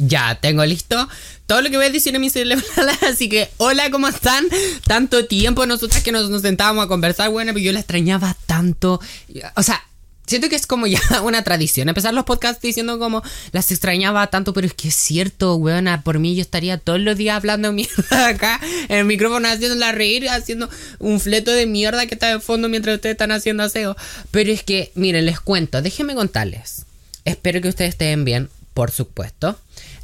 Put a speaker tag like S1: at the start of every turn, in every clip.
S1: Ya, tengo listo todo lo que voy a decir en mi. Así que, hola, ¿cómo están? Tanto tiempo nosotras que nos, nos sentábamos a conversar. Bueno, pero yo la extrañaba tanto. O sea, siento que es como ya una tradición empezar los podcasts diciendo como las extrañaba tanto, pero es que es cierto, weona, por mí yo estaría todos los días hablando mierda acá en el micrófono haciéndola reír, haciendo un fleto de mierda que está de fondo mientras ustedes están haciendo aseo. Pero es que, miren, les cuento, déjenme contarles. Espero que ustedes estén bien, por supuesto.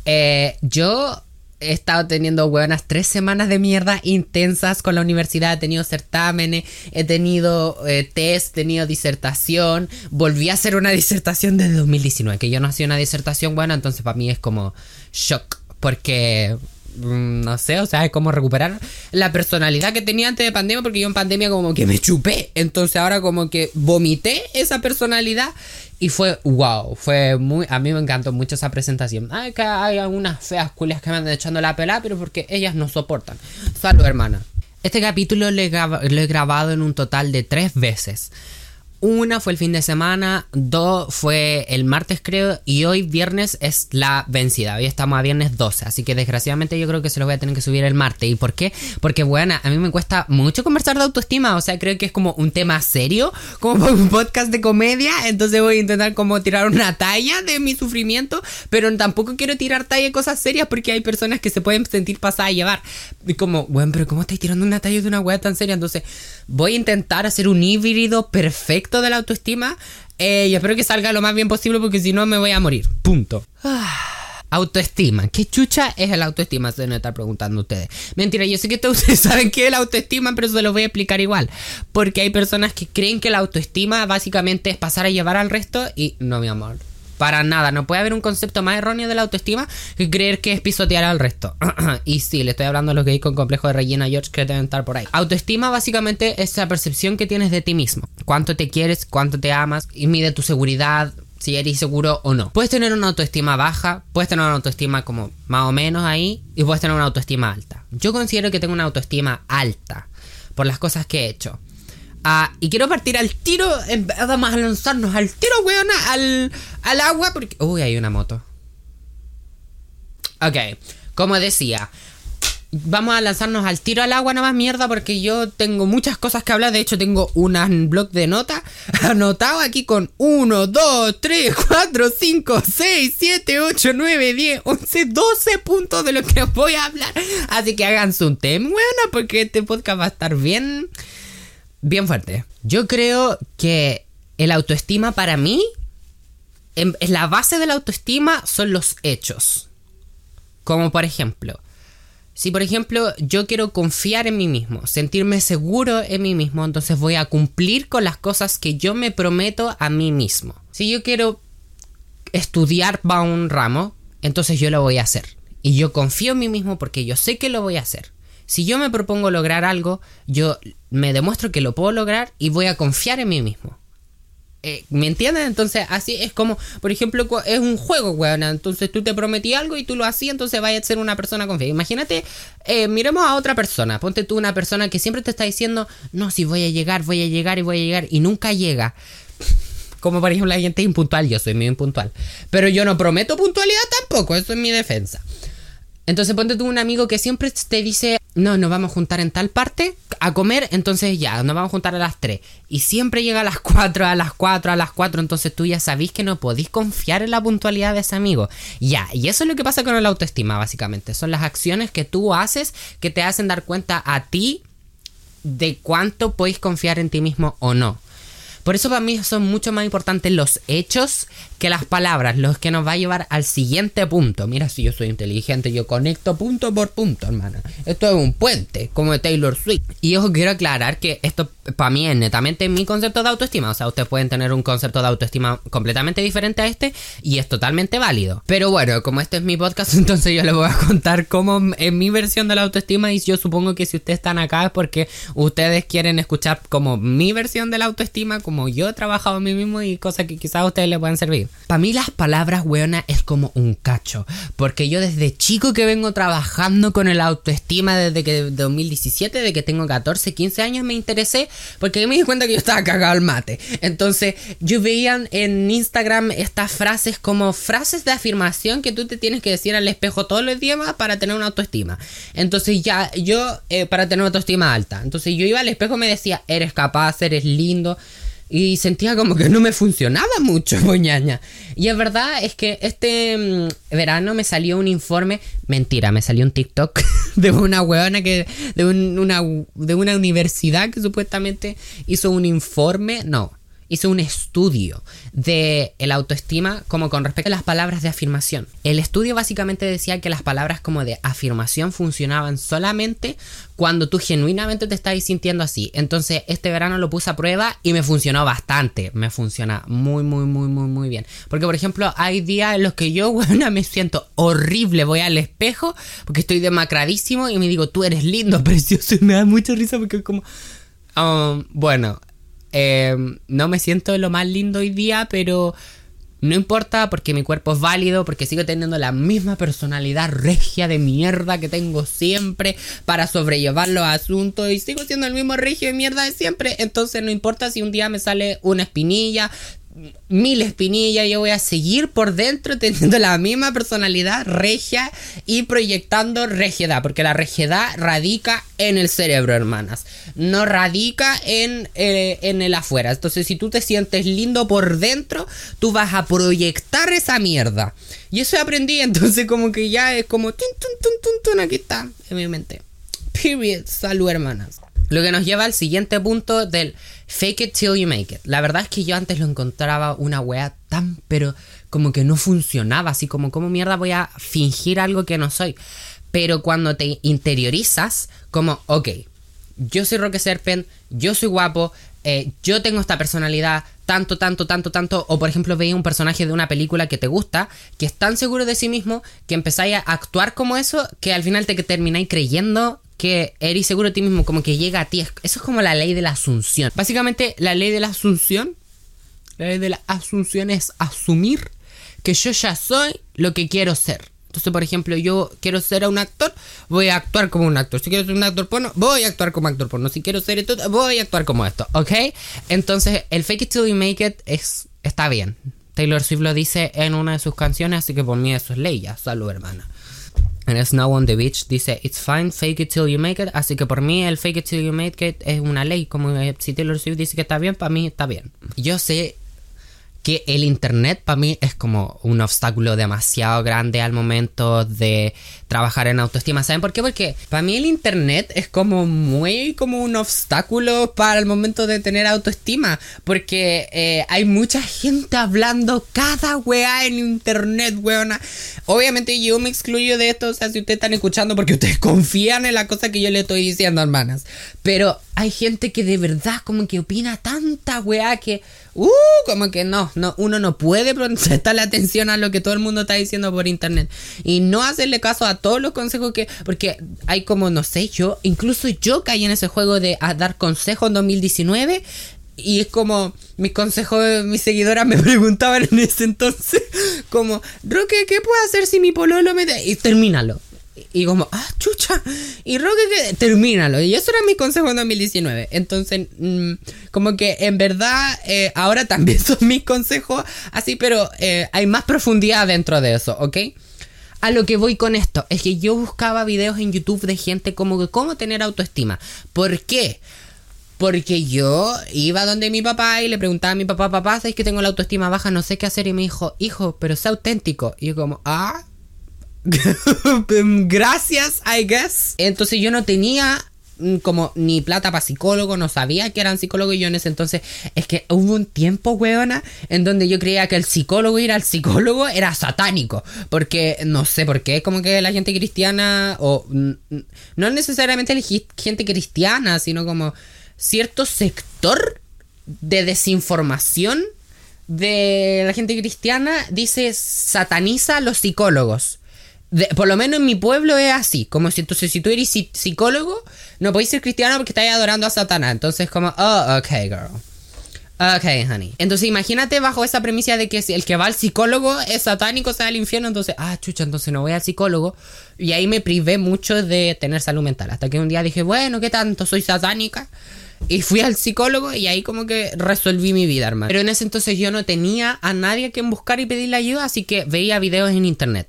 S1: Eh, yo he estado teniendo buenas tres semanas de mierda intensas con la universidad. He tenido certámenes, he tenido eh, test, he tenido disertación. Volví a hacer una disertación desde 2019, que yo no hacía una disertación buena, entonces para mí es como shock, porque no sé, o sea, es como recuperar la personalidad que tenía antes de pandemia, porque yo en pandemia como que me chupé, entonces ahora como que vomité esa personalidad y fue wow, fue muy, a mí me encantó mucho esa presentación. Ay, que hay algunas feas culias que me andan echando la pela, pero porque ellas no soportan. Salud, hermana. Este capítulo lo he grabado en un total de tres veces. Una fue el fin de semana, dos fue el martes creo y hoy viernes es la vencida. Hoy estamos a viernes 12, así que desgraciadamente yo creo que se lo voy a tener que subir el martes. ¿Y por qué? Porque bueno, a mí me cuesta mucho conversar de autoestima, o sea, creo que es como un tema serio, como un podcast de comedia, entonces voy a intentar como tirar una talla de mi sufrimiento, pero tampoco quiero tirar talla de cosas serias porque hay personas que se pueden sentir pasadas a llevar. Y como, bueno, pero ¿cómo estáis tirando una talla de una wea tan seria? Entonces voy a intentar hacer un híbrido perfecto de la autoestima. Eh, y espero que salga lo más bien posible porque si no me voy a morir. Punto. Autoestima. ¿Qué chucha es el autoestima? Se deben estar preguntando ustedes. Mentira, yo sé que ustedes saben qué es la autoestima, pero se los voy a explicar igual. Porque hay personas que creen que la autoestima básicamente es pasar a llevar al resto y no, mi amor. Para nada, no puede haber un concepto más erróneo de la autoestima que creer que es pisotear al resto. y sí, le estoy hablando a los gays con complejo de Regina George que deben estar por ahí. Autoestima básicamente es la percepción que tienes de ti mismo. Cuánto te quieres, cuánto te amas y mide tu seguridad, si eres seguro o no. Puedes tener una autoestima baja, puedes tener una autoestima como más o menos ahí y puedes tener una autoestima alta. Yo considero que tengo una autoestima alta por las cosas que he hecho. Ah, y quiero partir al tiro, vamos a lanzarnos al tiro, weona, al, al agua, porque... Uy, hay una moto. Ok, como decía, vamos a lanzarnos al tiro al agua, nada más mierda, porque yo tengo muchas cosas que hablar. De hecho, tengo un blog de notas anotado aquí con 1, 2, 3, 4, 5, 6, 7, 8, 9, 10, 11, 12 puntos de lo que voy a hablar. Así que háganse un tema, weona, porque este podcast va a estar bien bien fuerte. Yo creo que el autoestima para mí, en, la base de la autoestima son los hechos. Como por ejemplo, si por ejemplo yo quiero confiar en mí mismo, sentirme seguro en mí mismo, entonces voy a cumplir con las cosas que yo me prometo a mí mismo. Si yo quiero estudiar para un ramo, entonces yo lo voy a hacer. Y yo confío en mí mismo porque yo sé que lo voy a hacer. Si yo me propongo lograr algo, yo me demuestro que lo puedo lograr y voy a confiar en mí mismo. Eh, ¿Me entienden? Entonces, así es como, por ejemplo, es un juego, weón. Entonces tú te prometí algo y tú lo hacías, entonces vaya a ser una persona confiada. Imagínate, eh, miremos a otra persona. Ponte tú una persona que siempre te está diciendo, no, si voy a llegar, voy a llegar y voy a llegar, y nunca llega. Como por ejemplo la gente impuntual, yo soy muy impuntual. Pero yo no prometo puntualidad tampoco, eso es mi defensa. Entonces ponte tú un amigo que siempre te dice, no, nos vamos a juntar en tal parte a comer, entonces ya, nos vamos a juntar a las 3. Y siempre llega a las 4, a las 4, a las 4, entonces tú ya sabís que no podís confiar en la puntualidad de ese amigo. Ya, y eso es lo que pasa con la autoestima, básicamente. Son las acciones que tú haces que te hacen dar cuenta a ti de cuánto podéis confiar en ti mismo o no. Por eso para mí son mucho más importantes los hechos que las palabras, los que nos va a llevar al siguiente punto. Mira, si yo soy inteligente, yo conecto punto por punto, hermana. Esto es un puente, como de Taylor Swift. Y os quiero aclarar que esto para mí es netamente mi concepto de autoestima. O sea, ustedes pueden tener un concepto de autoestima completamente diferente a este y es totalmente válido. Pero bueno, como este es mi podcast, entonces yo les voy a contar cómo es mi versión de la autoestima y yo supongo que si ustedes están acá es porque ustedes quieren escuchar como mi versión de la autoestima, como como yo he trabajado a mí mismo y cosas que quizás a ustedes les puedan servir. Para mí las palabras, weona, es como un cacho. Porque yo desde chico que vengo trabajando con el autoestima desde que 2017, de que tengo 14, 15 años me interesé, porque me di cuenta que yo estaba cagado al mate. Entonces yo veía en Instagram estas frases como frases de afirmación que tú te tienes que decir al espejo todos los días para tener una autoestima. Entonces ya yo, eh, para tener una autoestima alta. Entonces yo iba al espejo y me decía, eres capaz, eres lindo. Y sentía como que no me funcionaba mucho, boñaña. Y es verdad, es que este mm, verano me salió un informe. Mentira, me salió un TikTok de una huevona que. De, una, de una universidad que supuestamente hizo un informe. No, hizo un estudio de el autoestima como con respecto a las palabras de afirmación. El estudio básicamente decía que las palabras como de afirmación funcionaban solamente cuando tú genuinamente te estabas sintiendo así. Entonces este verano lo puse a prueba y me funcionó bastante. Me funciona muy, muy, muy, muy, muy bien. Porque por ejemplo hay días en los que yo, bueno, me siento horrible. Voy al espejo porque estoy demacradísimo y me digo, tú eres lindo, precioso. Y me da mucha risa porque es como... Um, bueno, Em, no me siento lo más lindo hoy día, pero no importa porque mi cuerpo es válido, porque sigo teniendo la misma personalidad regia de mierda que tengo siempre para sobrellevar los asuntos y sigo siendo el mismo regio de mierda de siempre. Entonces no importa si un día me sale una espinilla, mil espinillas, yo voy a seguir por dentro teniendo la misma personalidad regia y proyectando regiedad, porque la regiedad radica en el cerebro, hermanas, no radica en, eh, en el afuera. Entonces, si tú te sientes lindo por dentro, tú vas a proyectar esa mierda. Y eso aprendí, entonces como que ya es como, tun, tun, aquí está, en mi mente. Period, salud, hermanas. Lo que nos lleva al siguiente punto del fake it till you make it. La verdad es que yo antes lo encontraba una wea tan, pero como que no funcionaba, así como, ¿cómo mierda voy a fingir algo que no soy? Pero cuando te interiorizas, como, ok, yo soy Roque Serpent, yo soy guapo, eh, yo tengo esta personalidad, tanto, tanto, tanto, tanto, o por ejemplo veía un personaje de una película que te gusta, que es tan seguro de sí mismo, que empezáis a actuar como eso, que al final te termináis creyendo que eres seguro de ti mismo, como que llega a ti. Eso es como la ley de la asunción. Básicamente, la ley de la asunción, la ley de la asunción es asumir que yo ya soy lo que quiero ser. Entonces, por ejemplo, yo quiero ser un actor, voy a actuar como un actor. Si quiero ser un actor porno, voy a actuar como actor porno. Si quiero ser esto, voy a actuar como esto, ¿ok? Entonces, el fake it till you make it es, está bien. Taylor Swift lo dice en una de sus canciones, así que por mí eso es ley ya. Salud, hermana. En Snow on the Beach dice, It's fine, fake it till you make it. Así que por mí el fake it till you make it es una ley. Como si Taylor Swift dice que está bien, para mí está bien. Yo sé que el internet para mí es como un obstáculo demasiado grande al momento de trabajar en autoestima. ¿Saben por qué? Porque para mí el internet es como muy como un obstáculo para el momento de tener autoestima. Porque eh, hay mucha gente hablando cada weá en internet, weona. Obviamente yo me excluyo de esto. O sea, si ustedes están escuchando porque ustedes confían en la cosa que yo le estoy diciendo, hermanas. Pero hay gente que de verdad como que opina tanta weá que... Uh, como que no, no, uno no puede prestarle atención a lo que todo el mundo está diciendo por internet. Y no hacerle caso a todos los consejos que... Porque hay como, no sé, yo, incluso yo caí en ese juego de dar consejos en 2019. Y es como, mis consejos, mis seguidoras me preguntaban en ese entonces, como, Roque, ¿qué puedo hacer si mi pololo me... Y termínalo. Y como, ah, chucha. Y Roque, que termínalo. Y eso era mi consejo en 2019. Entonces, mm, como que en verdad, eh, ahora también son mis consejos así, pero eh, hay más profundidad dentro de eso, ¿ok? A lo que voy con esto es que yo buscaba videos en YouTube de gente como que cómo tener autoestima. ¿Por qué? Porque yo iba donde mi papá y le preguntaba a mi papá, papá, ¿sabes que tengo la autoestima baja? No sé qué hacer. Y me dijo, hijo, pero sé auténtico. Y yo como, ah, Gracias, I guess. Entonces yo no tenía mm, como ni plata para psicólogo, no sabía que eran psicólogos y yo en ese entonces es que hubo un tiempo, weona, en donde yo creía que el psicólogo ir al psicólogo era satánico, porque no sé por qué, como que la gente cristiana, o no necesariamente la gente cristiana, sino como cierto sector de desinformación de la gente cristiana dice sataniza a los psicólogos por lo menos en mi pueblo es así. Como si entonces si tú eres psicólogo, no podéis ser cristiano porque estáis adorando a Satanás. Entonces como, oh, ok, girl. Ok, honey. Entonces imagínate bajo esa premisa de que si el que va al psicólogo es satánico, se va al infierno, entonces, ah, chucha, entonces no voy al psicólogo. Y ahí me privé mucho de tener salud mental. Hasta que un día dije, bueno, ¿qué tanto? Soy satánica. Y fui al psicólogo y ahí como que resolví mi vida, hermano. Pero en ese entonces yo no tenía a nadie a quien buscar y pedirle ayuda, así que veía videos en internet.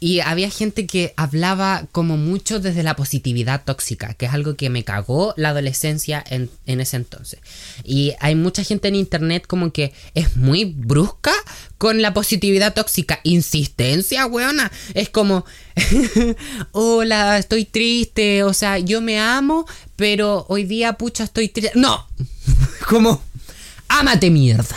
S1: Y había gente que hablaba como mucho desde la positividad tóxica, que es algo que me cagó la adolescencia en, en, ese entonces. Y hay mucha gente en internet como que es muy brusca con la positividad tóxica. Insistencia, weona. Es como, hola, estoy triste, o sea, yo me amo, pero hoy día, pucha, estoy triste. No, como Ámate mierda.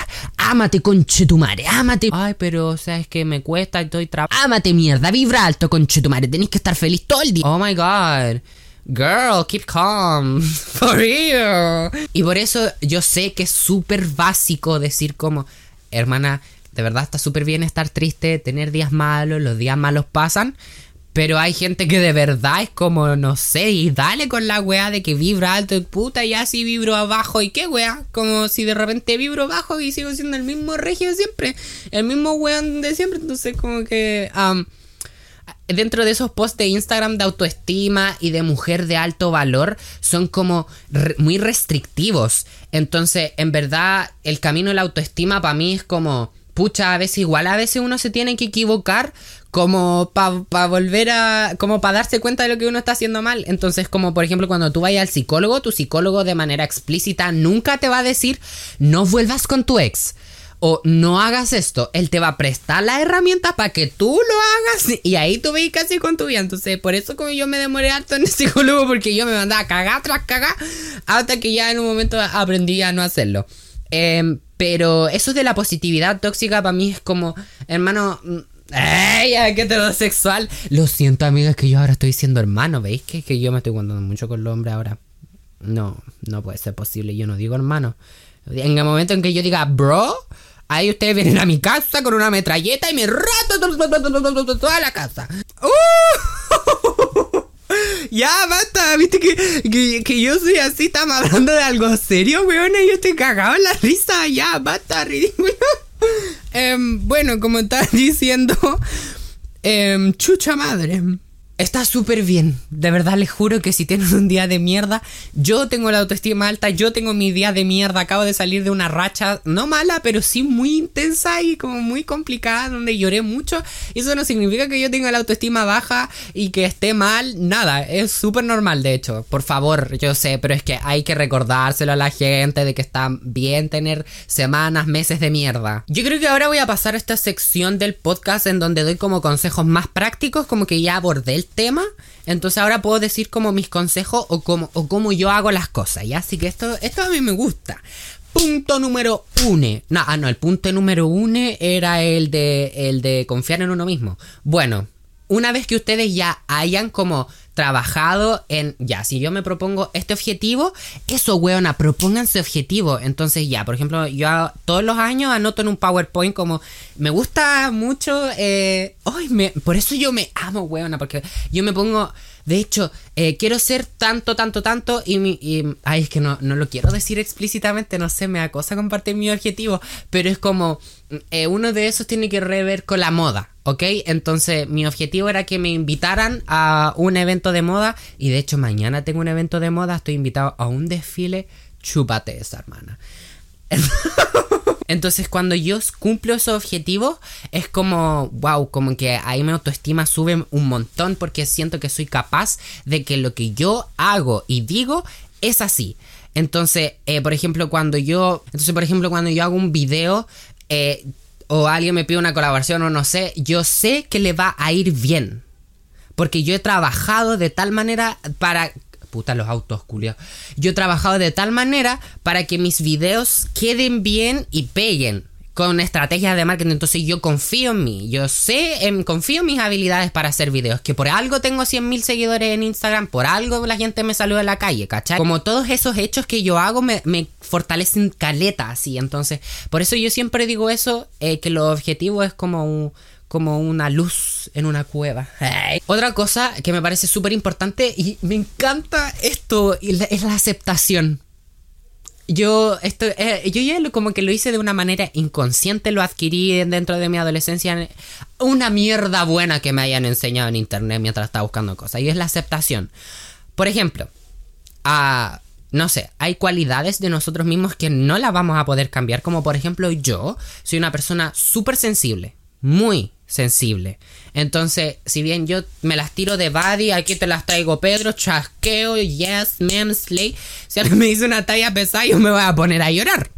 S1: Ámate conchetumare. Ámate. Ay, pero o sea, es que me cuesta, estoy trabajando. Ámate mierda. Vibra alto conchetumare. Tenés que estar feliz todo el día. Oh my god. Girl, keep calm. For real. Y por eso yo sé que es súper básico decir como, hermana, de verdad está súper bien estar triste, tener días malos, los días malos pasan. Pero hay gente que de verdad es como, no sé, y dale con la weá de que vibra alto, puta, y así vibro abajo, y qué weá, como si de repente vibro abajo y sigo siendo el mismo regio siempre, el mismo weón de siempre, entonces como que... dentro de esos posts de Instagram de autoestima y de mujer de alto valor son como muy restrictivos. Entonces, en verdad, el camino de la autoestima para mí es como, pucha, a veces igual, a veces uno se tiene que equivocar como para volver a, como para darse cuenta de lo que uno está haciendo mal. Entonces, como por ejemplo cuando tú vayas al psicólogo, tu psicólogo de manera explícita nunca te va a decir, no vuelvas con tu ex. O no hagas esto, él te va a prestar la herramienta para que tú lo hagas y ahí tú veis casi con tu vida. Entonces, por eso como yo me demoré harto en el psicólogo porque yo me mandaba a cagar tras cagar hasta que ya en un momento aprendí a no hacerlo. Em, pero eso de la positividad tóxica para mí es como, hermano, ¡Ey! ¡Qué heterosexual! Lo siento, amigas, que yo ahora estoy siendo hermano. ¿Veis que, que yo me estoy guardando mucho con los hombres ahora? No, no puede ser posible. Yo no digo hermano. En el momento en que yo diga bro, ahí ustedes vienen a mi casa con una metralleta y me rato toda la casa. ¡Uh! Ya, basta, viste que, que, yo soy así, estamos hablando de algo serio, weón, y yo estoy cagado en la risa, ya, basta, ridículo. Em, bueno, como estás diciendo, em, chucha madre. Está súper bien. De verdad les juro que si tienes un día de mierda, yo tengo la autoestima alta, yo tengo mi día de mierda. Acabo de salir de una racha, no mala, pero sí muy intensa y como muy complicada, donde lloré mucho. Eso no significa que yo tenga la autoestima baja y que esté mal. Nada, es súper normal, de hecho. Por favor, yo sé, pero es que hay que recordárselo a la gente de que está bien tener semanas, meses de mierda. Yo creo que ahora voy a pasar a esta sección del podcast en donde doy como consejos más prácticos, como que ya abordé el tema, entonces ahora puedo decir como mis consejos o como, o cómo yo hago las cosas, ¿ya? Así que esto, esto a mí me gusta. Punto número uno. No, ah, no, el punto número uno era el de, el de confiar en uno mismo. Bueno, una vez que ustedes ya hayan como trabajado en, ya, si yo me propongo este objetivo, eso, weona, propónganse objetivo. Entonces, ya, por ejemplo, yo todos los años anoto en un PowerPoint como, me gusta mucho, eh, me, por eso yo me amo, weona, porque yo me pongo, de hecho, eh, quiero ser tanto, tanto, tanto, y, y ay, es que no, no lo quiero decir explícitamente, no sé, me acosa compartir mi objetivo, pero es como, eh, uno de esos tiene que rever con la moda. ¿ok? Entonces mi objetivo era que me invitaran a un evento de moda y de hecho mañana tengo un evento de moda, estoy invitado a un desfile, chúpate esa hermana. Entonces cuando yo cumplo esos objetivos es como, wow, como que ahí mi autoestima sube un montón porque siento que soy capaz de que lo que yo hago y digo es así. Entonces, eh, por ejemplo, cuando yo, entonces por ejemplo cuando yo hago un video, eh, o alguien me pide una colaboración o no sé, yo sé que le va a ir bien. Porque yo he trabajado de tal manera para... Puta, los autos. Yo he trabajado de tal manera para que mis videos queden bien y peguen con estrategias de marketing. Entonces yo confío en mí. Yo sé, en, confío en mis habilidades para hacer videos. Que por algo tengo 100.000 seguidores en Instagram. Por algo la gente me saluda en la calle, ¿cachai? Como todos esos hechos que yo hago me, fortalecen caleta así. Entonces, por eso yo siempre digo eso, eh, que lo objetivo es como como una luz en una cueva. Otra cosa que me parece súper importante y me encanta esto es la aceptación yo esto eh, yo ya como que lo hice de una manera inconsciente, lo adquirí dentro de mi adolescencia. Una mierda buena que me hayan enseñado en internet mientras estaba buscando cosas. Y es la aceptación. Por ejemplo, a no sé, hay cualidades de nosotros mismos que no las vamos a poder cambiar. Como por ejemplo, yo soy una persona súper sensible. Muy sensible. Entonces, si bien yo me las tiro de body, aquí te las traigo Pedro, chasqueo, yes, ma'am, slay. Si alguien me dice una talla pesada, yo me voy a poner a llorar.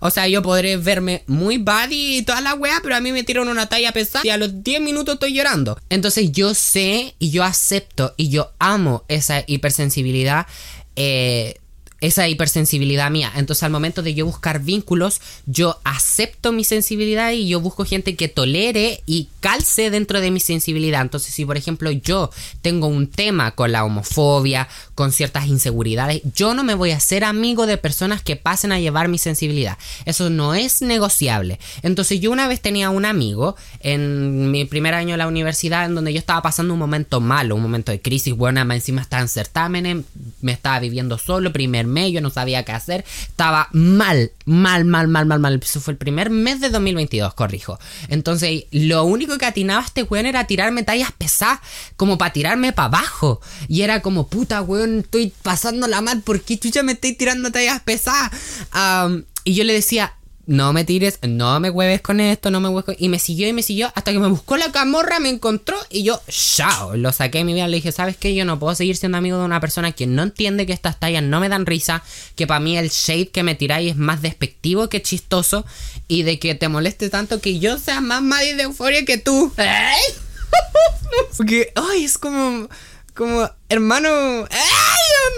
S1: O sea, yo podré verme muy body y toda la weá, pero a mí me tiran una talla pesada y a los 10 minutos estoy llorando. Entonces yo sé y yo acepto y yo amo esa hipersensibilidad. Eh, esa hipersensibilidad mía. Entonces al momento de yo buscar vínculos, yo acepto mi sensibilidad y yo busco gente que tolere y calce dentro de mi sensibilidad. Entonces si por ejemplo yo tengo un tema con la homofobia, con ciertas inseguridades, yo no me voy a hacer amigo de personas que pasen a llevar mi sensibilidad. Eso no es negociable. Entonces yo una vez tenía un amigo en mi primer año de la universidad en donde yo estaba pasando un momento malo, un momento de crisis, buena, encima estaba en certámenes, me estaba viviendo solo, primer yo no sabía qué hacer, estaba mal, mal, mal, mal, mal, mal. Eso fue el primer mes de 2022, corrijo. Entonces, lo único que atinaba este weón era tirarme tallas pesadas, como para tirarme para abajo. Y era como, puta weón, estoy pasándola mal, ¿por qué chucha me estoy tirando tallas pesadas? y yo le decía, no me tires, no me hueves con esto, no me hueves con... Y me siguió y me siguió hasta que me buscó la camorra, me encontró y yo, chao, lo saqué de mi vida. Le dije, ¿sabes qué? Yo no puedo seguir siendo amigo de una persona que no entiende que estas tallas no me dan risa, que para mí el shade que me tiráis es más despectivo que chistoso y de que te moleste tanto que yo sea más madre de euforia que tú. Porque, ay, es como como, hermano, ¡ay,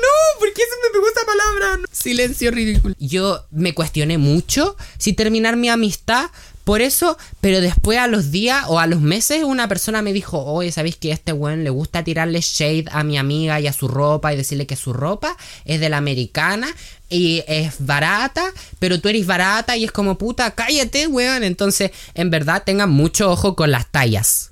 S1: no! ¿Por qué se me pegó esa palabra? Silencio ridículo. Yo me cuestioné mucho si terminar mi amistad por eso, pero después a los días o a los meses una persona me dijo, oye, ¿sabéis que este weón le gusta tirarle shade a mi amiga y a su ropa y decirle que su ropa es de la americana y es barata, pero tú eres barata y es como puta, cállate, weón. Entonces, en verdad, tengan mucho ojo con las tallas.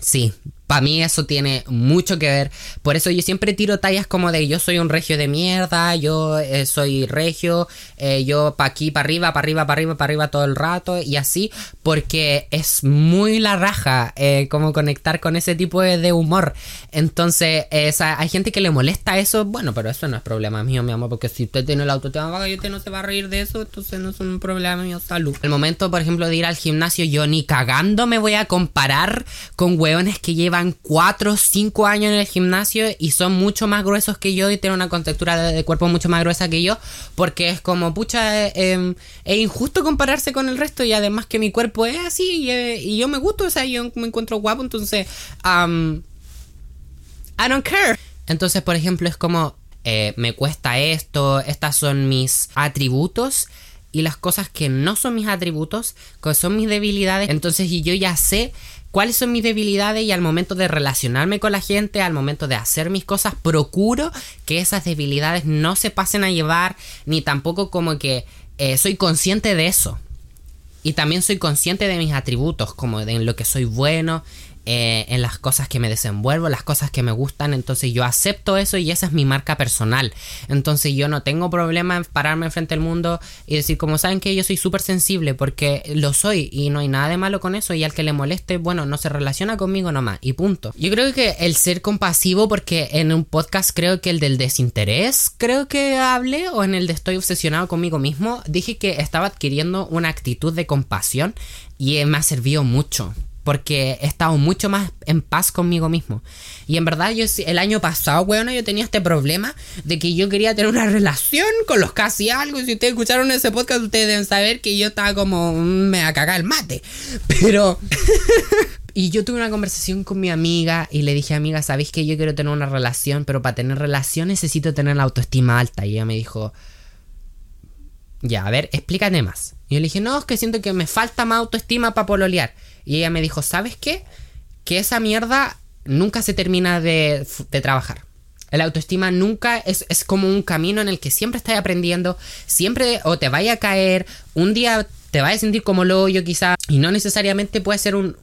S1: Sí, para mí eso tiene mucho que ver. Por eso yo siempre tiro tallas como de yo soy un regio de mierda, yo eh, soy regio, eh, yo pa' aquí, para arriba, para arriba, para arriba, para arriba todo el rato y así, porque es muy la raja eh, como conectar con ese tipo de, humor. Entonces, hay gente que le molesta eso, bueno, pero eso no es problema mío, mi amor, porque si usted tiene el autotema vaga y usted no se va a reír de eso, entonces no es un problema mío, salud. El momento, por ejemplo, de ir al gimnasio, yo ni cagando me voy a comparar con hueones que llevan 4 o 5 años en el gimnasio y son mucho más gruesos que yo y tienen una contextura de, cuerpo mucho más gruesa que yo, porque es como, pucha, eh, em, es injusto compararse con el resto y además que mi cuerpo es así y, eh, yo me gusto, o sea, yo me encuentro guapo, entonces, I don't care. Entonces, por ejemplo, es como, eh, me cuesta esto, estas son mis atributos y las cosas que no son mis atributos, que son mis debilidades, entonces y yo ya sé cuáles son mis debilidades y al momento de relacionarme con la gente, al momento de hacer mis cosas, procuro que esas debilidades no se pasen a llevar, ni tampoco como que eh, soy consciente de eso. Y también soy consciente de mis atributos, como de en lo que soy bueno, eh, en las cosas que me desenvuelvo, las cosas que me gustan, entonces yo acepto eso y esa es mi marca personal. Entonces yo no tengo problema en pararme frente al mundo y decir, como saben que yo soy súper sensible, porque lo soy y no hay nada de malo con eso y al que le moleste, bueno, no se relaciona conmigo nomás y punto. Yo creo que el ser compasivo, porque en un podcast creo que el del desinterés, creo que hablé, o en el de estoy obsesionado conmigo mismo, dije que estaba adquiriendo una actitud de compasión y me ha servido mucho porque he estado mucho más en paz conmigo mismo. Y en verdad, yo el año pasado, weón, yo tenía este problema de que yo quería tener una relación con los casi algo. Si ustedes escucharon ese podcast, ustedes deben saber que yo estaba como mm, me a cagar el mate. Pero. y yo tuve una conversación con mi amiga y le dije, amiga, ¿sabéis que yo quiero tener una relación? Pero para tener relación necesito tener la autoestima alta. Y ella me dijo, ya, a ver, explícate más. Y yo le dije, no, es que siento que me falta más autoestima para pololear. Y ella me dijo, ¿sabes qué? Que esa mierda nunca se termina de, trabajar. El autoestima nunca es, como un camino en el que siempre estás aprendiendo, siempre o te vaya a caer, un día te vaya a sentir como lo yo quizá, y no necesariamente puede ser una,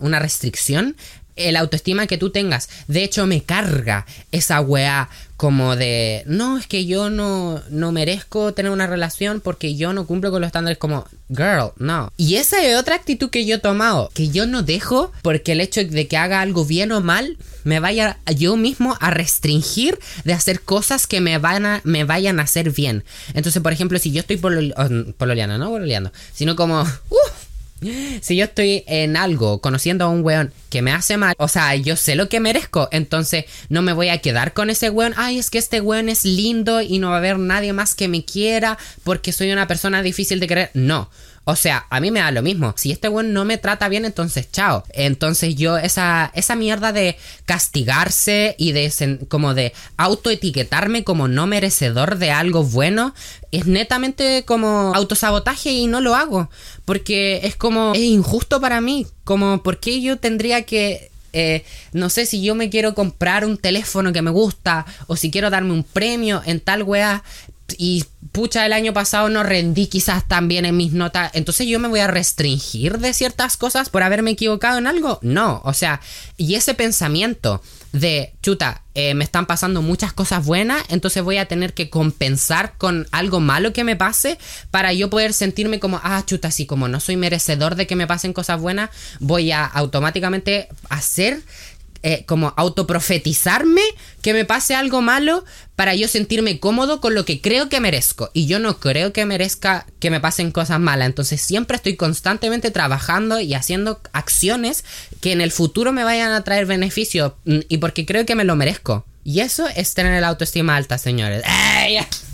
S1: una restricción el autoestima que tú tengas. De hecho, me carga esa weá como de, no, es que yo no, no merezco tener una relación porque yo no cumplo con los estándares como, girl, no. Y esa es otra actitud que yo he tomado, que yo no dejo porque el hecho de que haga algo bien o mal me vaya yo mismo a restringir de hacer cosas que me, van a, me vayan a hacer bien. Entonces, por ejemplo, si yo estoy pololeando, no pololeando, sino como, uh, si yo estoy en algo conociendo a un weón que me hace mal, o sea, yo sé lo que merezco, entonces no me voy a quedar con ese weón. Ay, es que este weón es lindo y no va a haber nadie más que me quiera porque soy una persona difícil de querer. No. O sea, a mí me da lo mismo. Si este weón no me trata bien, entonces chao. Entonces yo, esa, esa mierda de castigarse y de como de autoetiquetarme como no merecedor de algo bueno, es netamente como autosabotaje y no lo hago. Porque es como, es injusto para mí. Como, ¿por qué yo tendría que eh, no sé si yo me quiero comprar un teléfono que me gusta o si quiero darme un premio en tal weá, y pucha, el año pasado no rendí quizás tan bien en mis notas, entonces yo me voy a restringir de ciertas cosas por haberme equivocado en algo. No, o sea, y ese pensamiento de, chuta, eh, me están pasando muchas cosas buenas, entonces voy a tener que compensar con algo malo que me pase para yo poder sentirme como, ah, chuta, así como no soy merecedor de que me pasen cosas buenas, voy a automáticamente hacer eh, como autoprofetizarme que me pase algo malo para yo sentirme cómodo con lo que creo que merezco. Y yo no creo que merezca que me pasen cosas malas. Entonces siempre estoy constantemente trabajando y haciendo acciones que en el futuro me vayan a traer beneficio. Mm, y porque creo que me lo merezco. Y eso es tener la autoestima alta, señores.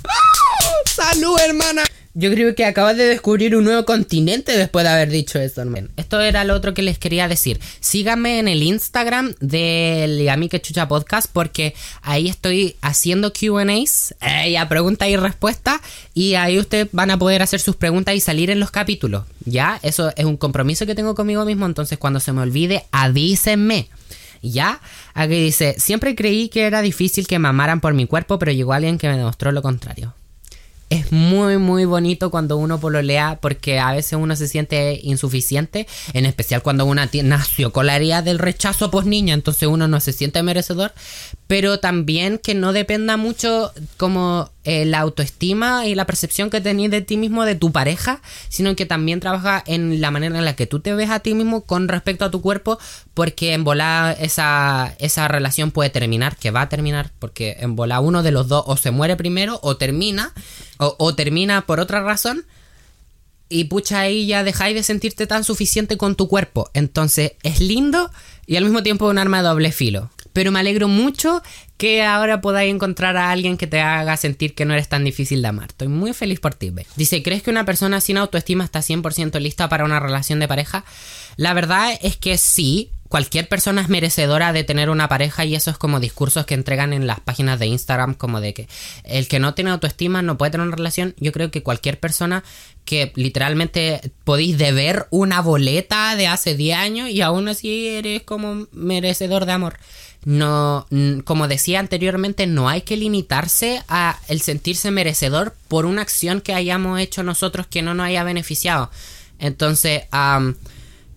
S1: ¡Salud, hermana! Yo creo que acabas de descubrir un nuevo continente después de haber dicho eso, hermano. Esto era lo otro que les quería decir. Síganme en el Instagram del Yami que Chucha Podcast porque ahí estoy haciendo QAs, eh, a preguntas y respuestas. Y ahí ustedes van a poder hacer sus preguntas y salir en los capítulos. Ya, eso es un compromiso que tengo conmigo mismo. Entonces, cuando se me olvide, avísenme. ¿Ya? Aquí dice, siempre creí que era difícil que me amaran por mi cuerpo, pero llegó alguien que me demostró lo contrario es muy muy bonito cuando uno pololea porque a veces uno se siente insuficiente, en especial cuando uno nació con la herida del rechazo post niña, entonces uno no se siente merecedor, pero también que no dependa mucho como eh, la autoestima y la percepción que tenés de ti mismo, de tu pareja, sino que también trabaja en la manera en la que tú te ves a ti mismo con respecto a tu cuerpo, porque en volar esa, esa relación puede terminar, que va a terminar, porque en volar uno de los dos o se muere primero o termina, o, o termina por otra razón. Y pucha, ahí ya dejáis de sentirte tan suficiente con tu cuerpo. Entonces es lindo y al mismo tiempo un arma de doble filo. Pero me alegro mucho que ahora podáis encontrar a alguien que te haga sentir que no eres tan difícil de amar. Estoy muy feliz por ti, Dice, ¿crees que una persona sin autoestima está 100% lista para una relación de pareja? La verdad es que sí, cualquier persona es merecedora de tener una pareja y eso es como discursos que entregan en las páginas de Instagram como de que el que no tiene autoestima no puede tener una relación. Yo creo que cualquier persona que literalmente podéis deber una boleta de hace 10 años y aún así eres como merecedor de amor no, como decía anteriormente, no hay que limitarse a el sentirse merecedor por una acción que hayamos hecho nosotros que no nos haya beneficiado. Entonces,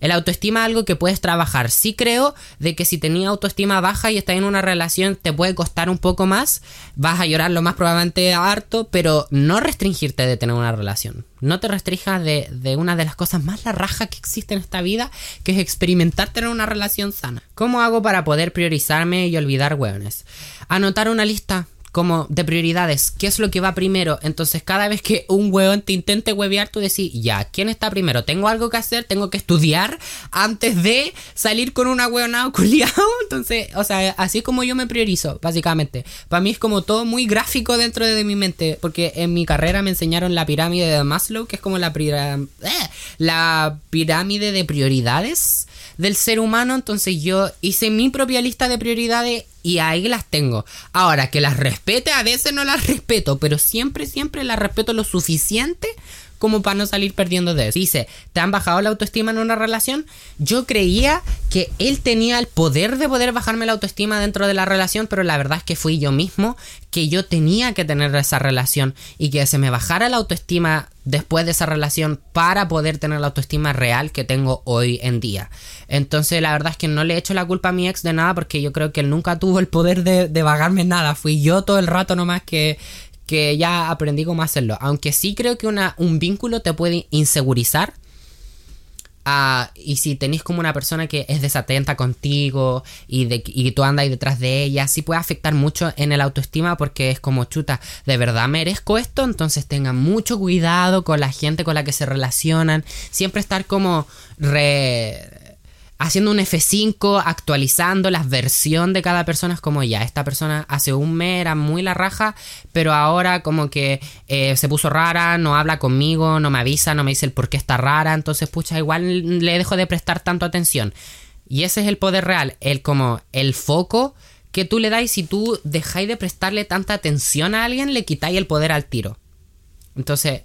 S1: el autoestima es algo que puedes trabajar. Sí creo de que si tenías autoestima baja y estás en una relación te puede costar un poco más, vas a llorar lo más probablemente harto, pero no restringirte de tener una relación. No te restringas de, una de las cosas más la que existe en esta vida, que es experimentar tener una relación sana. ¿Cómo hago para poder priorizarme y olvidar hueones? Anotar una lista como de prioridades, qué es lo que va primero. Entonces, cada vez que un hueón te intente huevear, tú decís, ya, ¿quién está primero? Tengo algo que hacer, tengo que estudiar antes de salir con una hueonada culiado. Entonces, o sea, así como yo me priorizo, básicamente. Para mí es como todo muy gráfico dentro de mi mente, porque en mi carrera me enseñaron la pirámide de Maslow, que es como la, eh, la pirámide de prioridades del ser humano. Entonces, yo hice mi propia lista de prioridades y ahí las tengo. Ahora, que las respete, a veces no las respeto, pero siempre, siempre las respeto lo suficiente como para no salir perdiendo de eso. Dice, ¿te han bajado la autoestima en una relación? Yo creía que él tenía el poder de poder bajarme la autoestima dentro de la relación, pero la verdad es que fui yo mismo que yo tenía que tener esa relación y que se me bajara la autoestima después de esa relación para poder tener la autoestima real que tengo hoy en día. Entonces la verdad es que no le he hecho la culpa a mi ex de nada porque yo creo que él nunca tuvo el poder de, de vagarme nada. Fui yo todo el rato nomás que, que ya aprendí cómo hacerlo. Aunque sí creo que una, un vínculo te puede insegurizar. Ah, y si tenéis como una persona que es desatenta contigo y, de, y tú andas detrás de ella, sí puede afectar mucho en el autoestima porque es como chuta, de verdad merezco esto, entonces tengan mucho cuidado con la gente con la que se relacionan, siempre estar como re haciendo un F5, actualizando la versión de cada persona. Es como ya, esta persona hace un mes era muy la raja, pero ahora como que eh, se puso rara, no habla conmigo, no me avisa, no me dice el por qué está rara. Entonces, pucha, igual le dejo de prestar tanto atención. Y ese es el poder real, el como el foco que tú le das y si tú dejáis de prestarle tanta atención a alguien, le quitáis el poder al tiro. Entonces,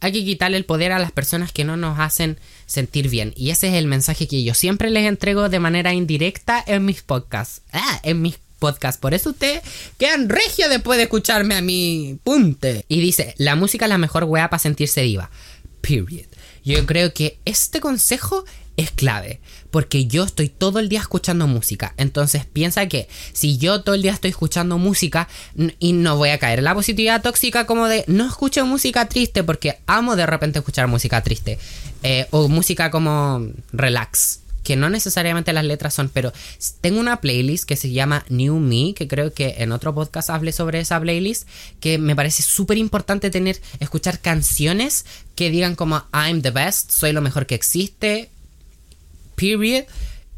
S1: hay que quitarle el poder a las personas que no nos hacen sentir bien. Y ese es el mensaje que yo siempre les entrego de manera indirecta en mis podcasts. Ah, en mis podcasts. Por eso ustedes quedan regio después de escucharme a mi punte. Y dice, la música es la mejor weá para sentirse diva. Period. Yo creo que este consejo es clave. Porque yo estoy todo el día escuchando música. Entonces piensa que si yo todo el día estoy escuchando música y no voy a caer en la positividad tóxica como de no escucho música triste porque amo de repente escuchar música triste. Eh, o música como relax. Que no necesariamente las letras son, pero tengo una playlist que se llama New Me, que creo que en otro podcast hablé sobre esa playlist, que me parece súper importante tener, escuchar canciones que digan como I'm the best, soy lo mejor que existe, period,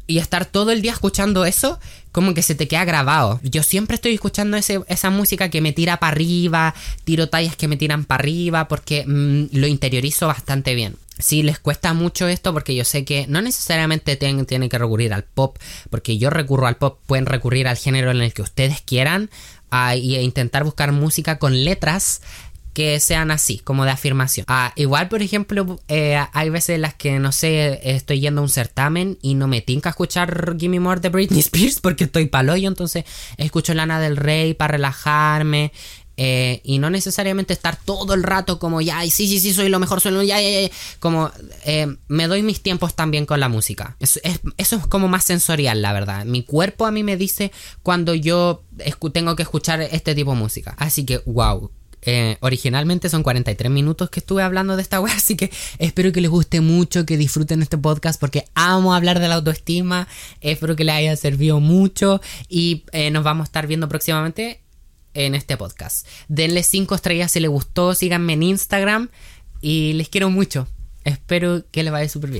S1: y estar todo el día escuchando eso, como que se te queda grabado. Yo siempre estoy escuchando ese, esa música que me tira para arriba, tiro tallas que me tiran para arriba, porque mm, lo interiorizo bastante bien. Sí, les cuesta mucho esto porque yo sé que no necesariamente tienen, tienen que recurrir al pop, porque yo recurro al pop, pueden recurrir al género en el que ustedes quieran a, y intentar buscar música con letras que sean así, como de afirmación. Ah, igual, por ejemplo, eh, hay veces en las que, no sé, estoy yendo a un certamen y no me tinca escuchar Gimme More de Britney Spears porque estoy paloyo, entonces escucho Lana del Rey para relajarme. Eh, y no necesariamente estar todo el rato como ya, sí, sí, sí, soy lo mejor, soy lo ya, ya, ya. Como eh, me doy mis tiempos también con la música. Es, eso es como más sensorial, la verdad. Mi cuerpo a mí me dice cuando yo tengo que escuchar este tipo de música. Así que, wow, eh, originalmente son 43 minutos que estuve hablando de esta web, así que espero que les guste mucho, que disfruten este podcast porque amo hablar de la autoestima, espero que les haya servido mucho y eh, nos vamos a estar viendo próximamente en este podcast. Denle 5 estrellas si les gustó, síganme en Instagram y les quiero mucho. Espero que les vaya súper bien.